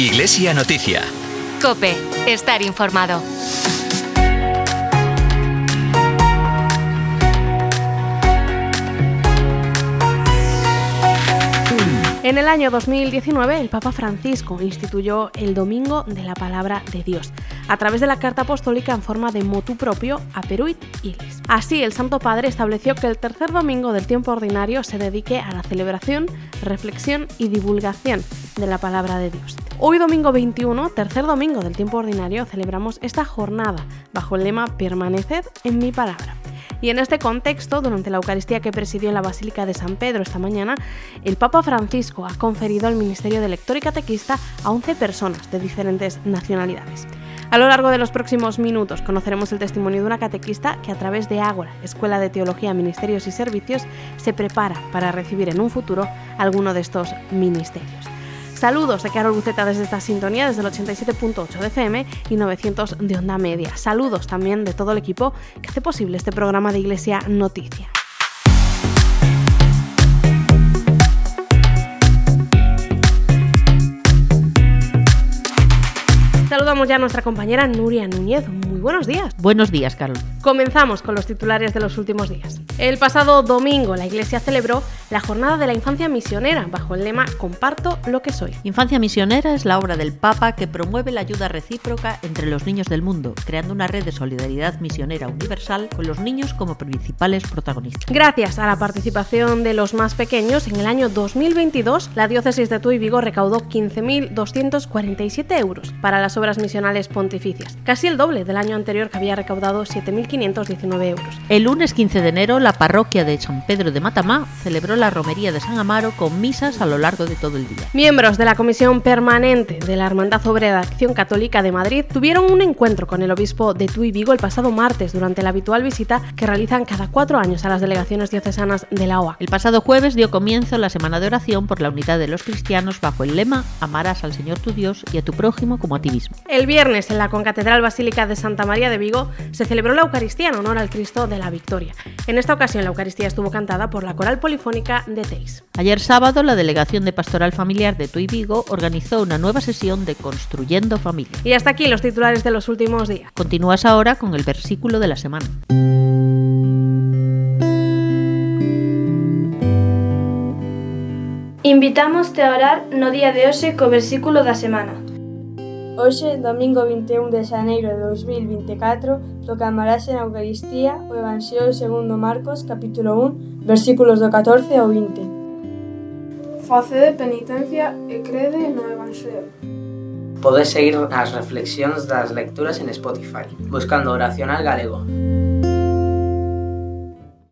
Iglesia Noticia. Cope, estar informado. En el año 2019, el Papa Francisco instituyó el Domingo de la Palabra de Dios a través de la carta apostólica en forma de motu propio a Peruit Ilis. Así, el Santo Padre estableció que el tercer domingo del tiempo ordinario se dedique a la celebración, reflexión y divulgación de la Palabra de Dios. Hoy domingo 21, tercer domingo del tiempo ordinario, celebramos esta jornada bajo el lema Permaneced en mi palabra. Y en este contexto, durante la Eucaristía que presidió en la Basílica de San Pedro esta mañana, el Papa Francisco ha conferido el ministerio de lector y catequista a 11 personas de diferentes nacionalidades. A lo largo de los próximos minutos conoceremos el testimonio de una catequista que a través de Ágora, Escuela de Teología, Ministerios y Servicios, se prepara para recibir en un futuro alguno de estos ministerios. Saludos de Carol Buceta desde esta sintonía, desde el 87.8 de FM y 900 de onda media. Saludos también de todo el equipo que hace posible este programa de Iglesia Noticia. Saludamos ya a nuestra compañera Nuria Núñez. Muy buenos días. Buenos días, Carol. Comenzamos con los titulares de los últimos días. El pasado domingo la Iglesia celebró la Jornada de la Infancia Misionera bajo el lema Comparto lo que soy. Infancia Misionera es la obra del Papa que promueve la ayuda recíproca entre los niños del mundo, creando una red de solidaridad misionera universal con los niños como principales protagonistas. Gracias a la participación de los más pequeños, en el año 2022 la diócesis de Tuy Vigo recaudó 15.247 euros para las obras misionales pontificias, casi el doble del año anterior que había recaudado 7.519 euros. El lunes 15 de enero, la parroquia de San Pedro de Matamá celebró la romería de San Amaro con misas a lo largo de todo el día. Miembros de la Comisión Permanente de la Hermandad Obrera de Acción Católica de Madrid tuvieron un encuentro con el obispo de Tuy Vigo el pasado martes durante la habitual visita que realizan cada cuatro años a las delegaciones diocesanas de la OA. El pasado jueves dio comienzo la semana de oración por la unidad de los cristianos bajo el lema Amarás al Señor tu Dios y a tu prójimo como a ti mismo. El viernes en la Concatedral Basílica de Santa María de Vigo se celebró la Eucaristía en honor al Cristo de la Victoria. En esta ocasión la Eucaristía estuvo cantada por la coral polifónica de Teis. Ayer sábado la Delegación de Pastoral Familiar de Tuy Vigo organizó una nueva sesión de Construyendo Familia. Y hasta aquí los titulares de los últimos días. Continúas ahora con el versículo de la semana. Invitámoste a orar no día de hoxe co versículo da semana. Hoxe, domingo 21 de xaneiro de 2024, proclamarase na Eucaristía o Evangelio segundo Marcos, capítulo 1, versículos do 14 ao 20. Facede penitencia e crede no Evangelio. Podes seguir as reflexións das lecturas en Spotify, buscando Oracional Galego.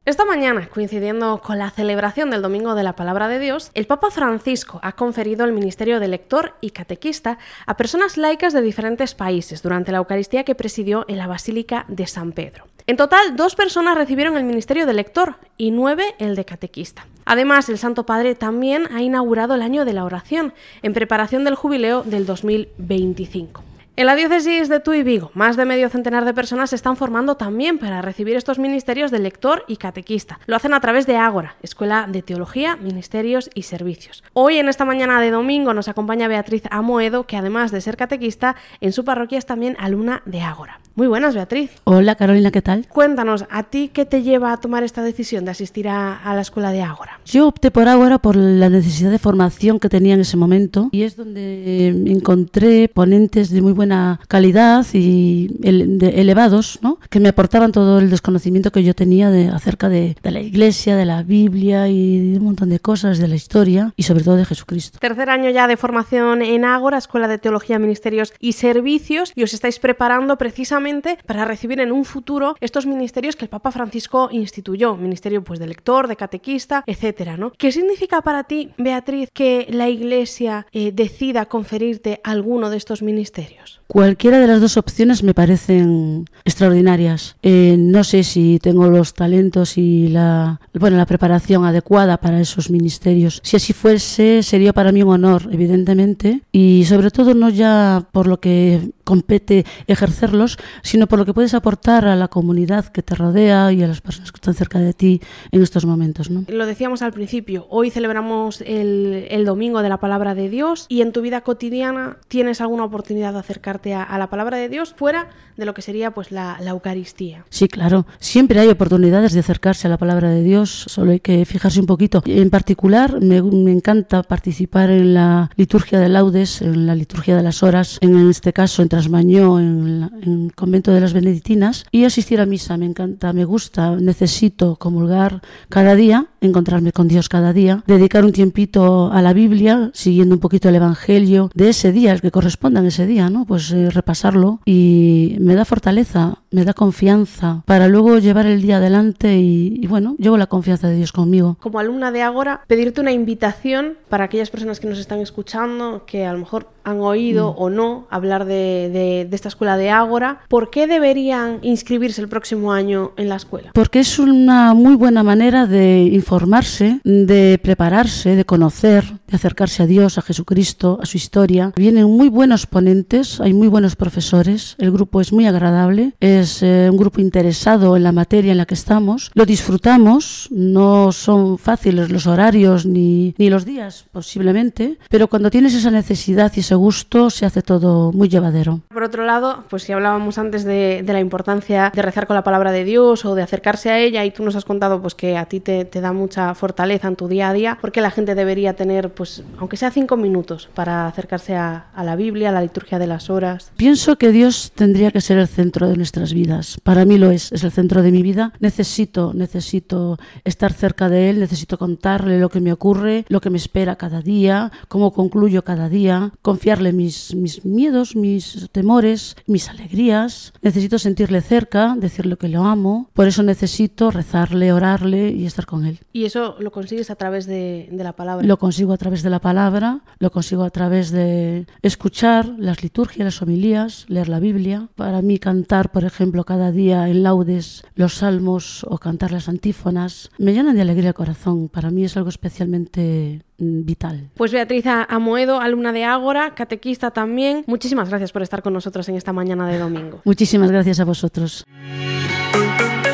Esta mañana, coincidiendo con la celebración del Domingo de la Palabra de Dios, el Papa Francisco ha conferido el ministerio de lector y catequista a personas laicas de diferentes países durante la Eucaristía que presidió en la Basílica de San Pedro. En total, dos personas recibieron el ministerio de lector y nueve el de catequista. Además, el Santo Padre también ha inaugurado el año de la oración en preparación del jubileo del 2025. En la diócesis de Tuy Vigo, más de medio centenar de personas se están formando también para recibir estos ministerios de lector y catequista. Lo hacen a través de Ágora, Escuela de Teología, Ministerios y Servicios. Hoy, en esta mañana de domingo, nos acompaña Beatriz Amoedo, que además de ser catequista, en su parroquia es también alumna de Ágora. Muy buenas, Beatriz. Hola, Carolina, ¿qué tal? Cuéntanos, ¿a ti qué te lleva a tomar esta decisión de asistir a, a la escuela de Ágora? Yo opté por Ágora por la necesidad de formación que tenía en ese momento y es donde encontré ponentes de muy buena calidad y elevados, ¿no? que me aportaban todo el desconocimiento que yo tenía de, acerca de, de, la iglesia, de la Biblia y de un montón de cosas, de la historia y sobre todo de Jesucristo. Tercer año ya de formación en Ágora, Escuela de Teología, Ministerios y Servicios y os estáis preparando precisamente para recibir en un futuro estos ministerios que el Papa Francisco instituyó, ministerio pues de lector, de catequista, etcétera, ¿no? ¿Qué significa para ti, Beatriz, que la iglesia eh, decida conferirte alguno de estos ministerios? Cualquiera de las dos opciones me parecen extraordinarias. Eh, no sé si tengo los talentos y la, bueno, la preparación adecuada para esos ministerios. Si así fuese, sería para mí un honor, evidentemente, y sobre todo no ya por lo que compete ejercerlos, sino por lo que puedes aportar a la comunidad que te rodea y a las personas que están cerca de ti en estos momentos. ¿no? Lo decíamos al principio, hoy celebramos el, el domingo de la palabra de Dios y en tu vida cotidiana tienes alguna oportunidad de acercarte a, a la palabra de Dios fuera de lo que sería pues la, la, Eucaristía. Sí, claro. Siempre hay oportunidades de acercarse a la palabra de Dios, solo hay que fijarse un poquito. En particular, me, me encanta participar en la liturgia de laudes, en la liturgia de las horas, en este caso en Trasmañó, en, en el convento de las Benedictinas, y asistir a misa. Me encanta, me gusta, necesito comulgar cada día, encontrarme con Dios cada día, dedicar un tiempito a la Biblia, siguiendo un poquito el Evangelio de ese día, el que corresponda en ese día, ¿no? Pues repasarlo y me da fortaleza, me da confianza para luego llevar el día adelante y, y, bueno, llevo la confianza de Dios conmigo. Como alumna de Ágora, pedirte una invitación para aquellas personas que nos están escuchando, que a lo mejor han oído mm. o no hablar de, de, de, esta escuela de Ágora, ¿por qué deberían inscribirse el próximo año en la escuela? Porque es una muy buena manera de informarse, de prepararse, de conocer, de acercarse a Dios, a Jesucristo, a su historia. Vienen muy buenos ponentes, hay muy buenos profesores, el grupo es muy agradable, es eh, un grupo interesado en la materia en la que estamos, lo disfrutamos, no son fáciles los horarios ni, ni los días posiblemente, pero cuando tienes esa necesidad y ese gusto se hace todo muy llevadero. Por otro lado, pues si hablábamos antes de, de la importancia de rezar con la palabra de Dios o de acercarse a ella y tú nos has contado pues que a ti te, te da mucha fortaleza en tu día a día, porque la gente debería tener pues aunque sea cinco minutos para acercarse a, a la Biblia, a la liturgia de las horas. Pienso que Dios tendría que ser el centro de nuestras vidas. Para mí lo es, es el centro de mi vida. Necesito, necesito estar cerca de Él, necesito contarle lo que me ocurre, lo que me espera cada día, cómo concluyo cada día, confiarle mis, mis miedos, mis temores, mis alegrías. Necesito sentirle cerca, decirle que lo amo. Por eso necesito rezarle, orarle y estar con Él. Y eso lo consigues a través de, de la palabra. Lo consigo a través de la palabra, lo consigo a través de escuchar las liturgias, las homilías, leer la Biblia. Para mí cantar, por ejemplo, cada día en laudes los salmos o cantar las antífonas me llenan de alegría el corazón. Para mí es algo especialmente vital. Pues Beatriz Amoedo, alumna de Ágora, catequista también. Muchísimas gracias por estar con nosotros en esta mañana de domingo. Muchísimas gracias a vosotros.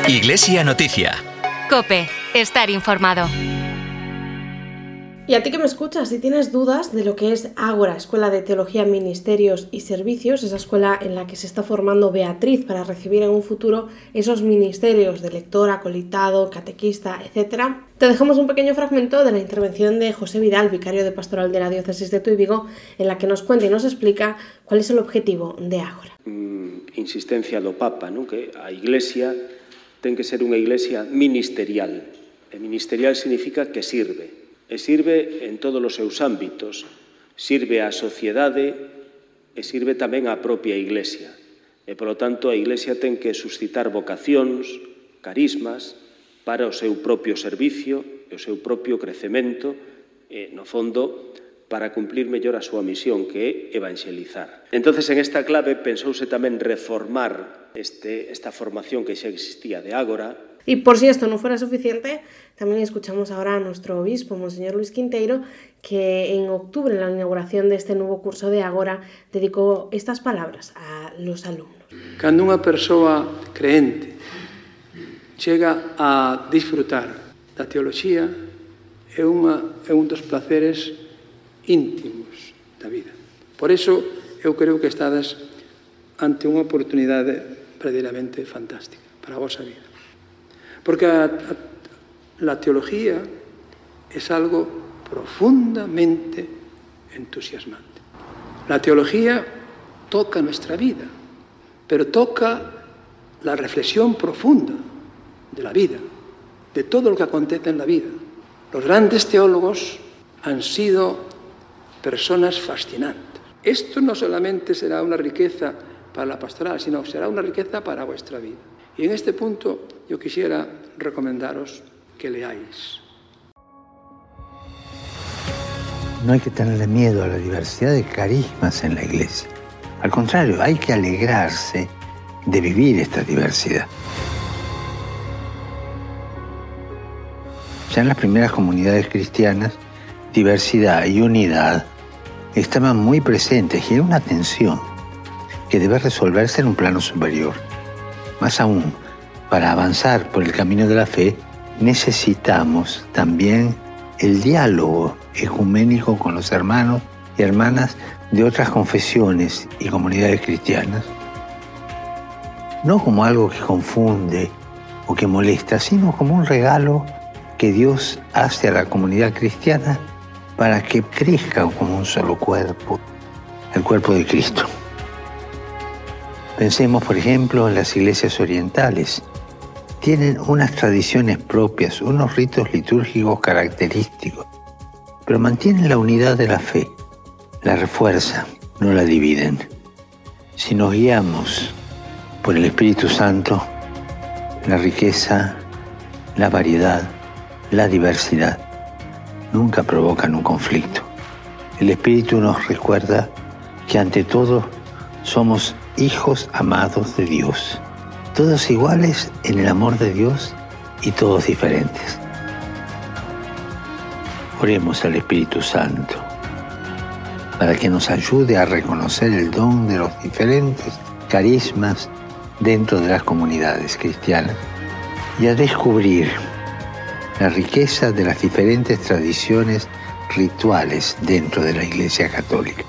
Iglesia Noticia. Cope, estar informado. Y a ti que me escuchas, si tienes dudas de lo que es Ágora, Escuela de Teología, Ministerios y Servicios, esa escuela en la que se está formando Beatriz para recibir en un futuro esos ministerios de lector, acolitado, catequista, etc., te dejamos un pequeño fragmento de la intervención de José Vidal, vicario de pastoral de la diócesis de Tuy Vigo, en la que nos cuenta y nos explica cuál es el objetivo de Ágora. Mm, insistencia do Papa, ¿no? que a Iglesia ten que ser unha iglesia ministerial. E ministerial significa que sirve, e sirve en todos os seus ámbitos. Sirve á sociedade e sirve tamén á propia Iglesia. E, polo tanto, a Iglesia ten que suscitar vocacións, carismas, para o seu propio servicio e o seu propio crecemento, e, no fondo, para cumplir mellor a súa misión, que é evangelizar. Entonces, en esta clave pensouse tamén reformar este, esta formación que xa existía de Ágora, Y por si esto no fuera suficiente, también escuchamos ahora a nuestro obispo, Monseñor Luis Quinteiro, que en octubre, en la inauguración de este nuevo curso de Agora, dedicó estas palabras a los alumnos. Cuando una persona creente llega a disfrutar da teoloxía, é, unha, é un dos placeres íntimos da vida. Por eso, eu creo que estades ante unha oportunidade verdadeiramente fantástica para a vosa vida. Porque la teología es algo profundamente entusiasmante. La teología toca nuestra vida, pero toca la reflexión profunda de la vida, de todo lo que acontece en la vida. Los grandes teólogos han sido personas fascinantes. Esto no solamente será una riqueza para la pastoral, sino será una riqueza para vuestra vida. Y en este punto yo quisiera recomendaros que leáis. No hay que tenerle miedo a la diversidad de carismas en la iglesia. Al contrario, hay que alegrarse de vivir esta diversidad. Ya en las primeras comunidades cristianas, diversidad y unidad estaban muy presentes y era una tensión que debe resolverse en un plano superior. Más aún, para avanzar por el camino de la fe, necesitamos también el diálogo ecuménico con los hermanos y hermanas de otras confesiones y comunidades cristianas. No como algo que confunde o que molesta, sino como un regalo que Dios hace a la comunidad cristiana para que crezca como un solo cuerpo, el cuerpo de Cristo. Pensemos, por ejemplo, en las iglesias orientales. Tienen unas tradiciones propias, unos ritos litúrgicos característicos, pero mantienen la unidad de la fe, la refuerzan, no la dividen. Si nos guiamos por el Espíritu Santo, la riqueza, la variedad, la diversidad nunca provocan un conflicto. El Espíritu nos recuerda que ante todo somos hijos amados de Dios, todos iguales en el amor de Dios y todos diferentes. Oremos al Espíritu Santo para que nos ayude a reconocer el don de los diferentes carismas dentro de las comunidades cristianas y a descubrir la riqueza de las diferentes tradiciones rituales dentro de la Iglesia Católica.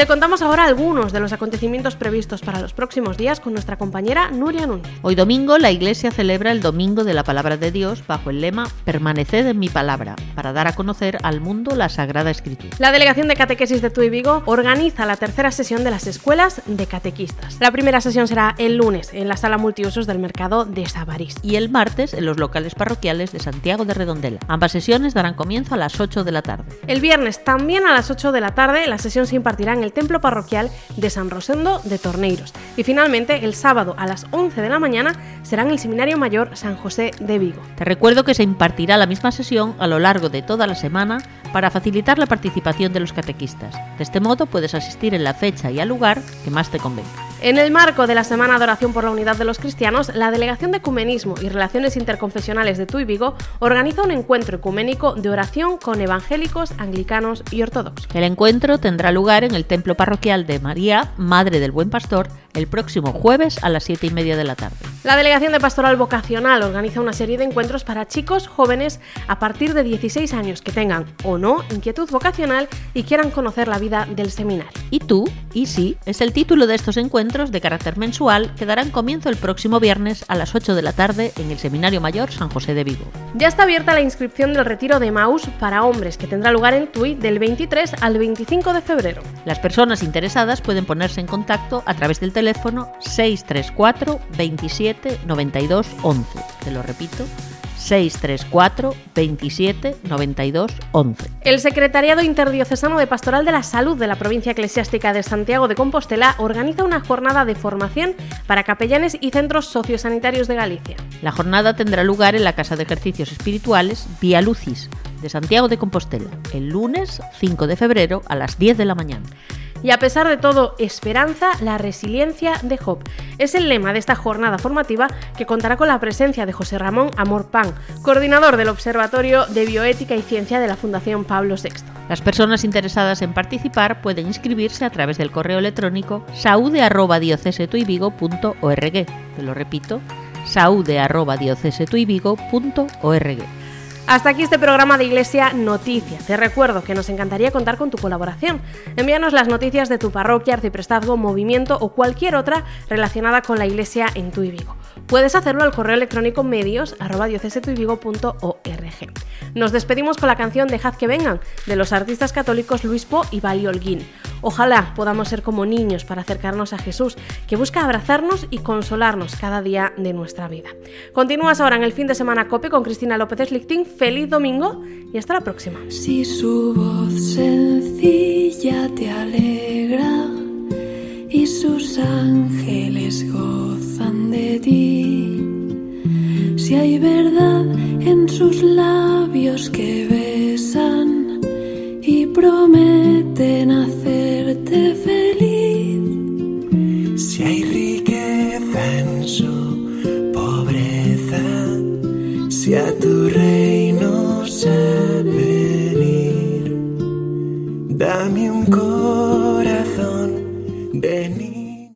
Te contamos ahora algunos de los acontecimientos previstos para los próximos días con nuestra compañera Nuria Núñez. Hoy domingo la Iglesia celebra el Domingo de la Palabra de Dios bajo el lema Permaneced en mi palabra, para dar a conocer al mundo la Sagrada Escritura. La Delegación de Catequesis de Tuy Vigo organiza la tercera sesión de las escuelas de catequistas. La primera sesión será el lunes en la sala multiusos del mercado de Sabarís. Y el martes en los locales parroquiales de Santiago de Redondela. Ambas sesiones darán comienzo a las 8 de la tarde. El viernes también a las 8 de la tarde la sesión se impartirá en el templo parroquial de San Rosendo de Torneiros. Y finalmente, el sábado a las 11 de la mañana será en el Seminario Mayor San José de Vigo. Te recuerdo que se impartirá la misma sesión a lo largo de toda la semana para facilitar la participación de los catequistas. De este modo puedes asistir en la fecha y al lugar que más te convenga. En el marco de la Semana de Oración por la Unidad de los Cristianos, la Delegación de Ecumenismo y Relaciones Interconfesionales de Tuy Vigo organiza un encuentro ecuménico de oración con evangélicos, anglicanos y ortodoxos. El encuentro tendrá lugar en el Templo Parroquial de María, Madre del Buen Pastor, el próximo jueves a las 7 y media de la tarde. La Delegación de Pastoral Vocacional organiza una serie de encuentros para chicos jóvenes a partir de 16 años que tengan o no inquietud vocacional y quieran conocer la vida del seminario. ¿Y tú? ¿Y sí? Es el título de estos encuentros de carácter mensual que darán comienzo el próximo viernes a las 8 de la tarde en el Seminario Mayor San José de Vigo. Ya está abierta la inscripción del retiro de Maus para hombres que tendrá lugar en Tui del 23 al 25 de febrero. Las personas interesadas pueden ponerse en contacto a través del teléfono 634 27 92 11. Te lo repito, 634 27 92 11. El Secretariado Interdiocesano de Pastoral de la Salud de la Provincia Eclesiástica de Santiago de Compostela organiza una jornada de formación para capellanes y centros sociosanitarios de Galicia. La jornada tendrá lugar en la Casa de Ejercicios Espirituales Vía Lucis de Santiago de Compostela el lunes 5 de febrero a las 10 de la mañana. Y a pesar de todo, esperanza, la resiliencia de Job. Es el lema de esta jornada formativa que contará con la presencia de José Ramón Amor Pan, coordinador del Observatorio de Bioética y Ciencia de la Fundación Pablo VI. Las personas interesadas en participar pueden inscribirse a través del correo electrónico saude.diocesetuivigo.org. Te lo repito, saude.diocesetuivigo.org. Hasta aquí este programa de Iglesia Noticias. Te recuerdo que nos encantaría contar con tu colaboración. Envíanos las noticias de tu parroquia, arciprestazgo, movimiento o cualquier otra relacionada con la Iglesia en tu y Vigo. Puedes hacerlo al correo electrónico medios Nos despedimos con la canción Dejad que vengan de los artistas católicos Luis Po y Bali Holguín. Ojalá podamos ser como niños para acercarnos a Jesús, que busca abrazarnos y consolarnos cada día de nuestra vida. Continúas ahora en el fin de semana COPE con Cristina López Slichting. Feliz domingo y hasta la próxima. Si su voz sencilla te alegra y sus ángeles Si hay verdad en sus labios que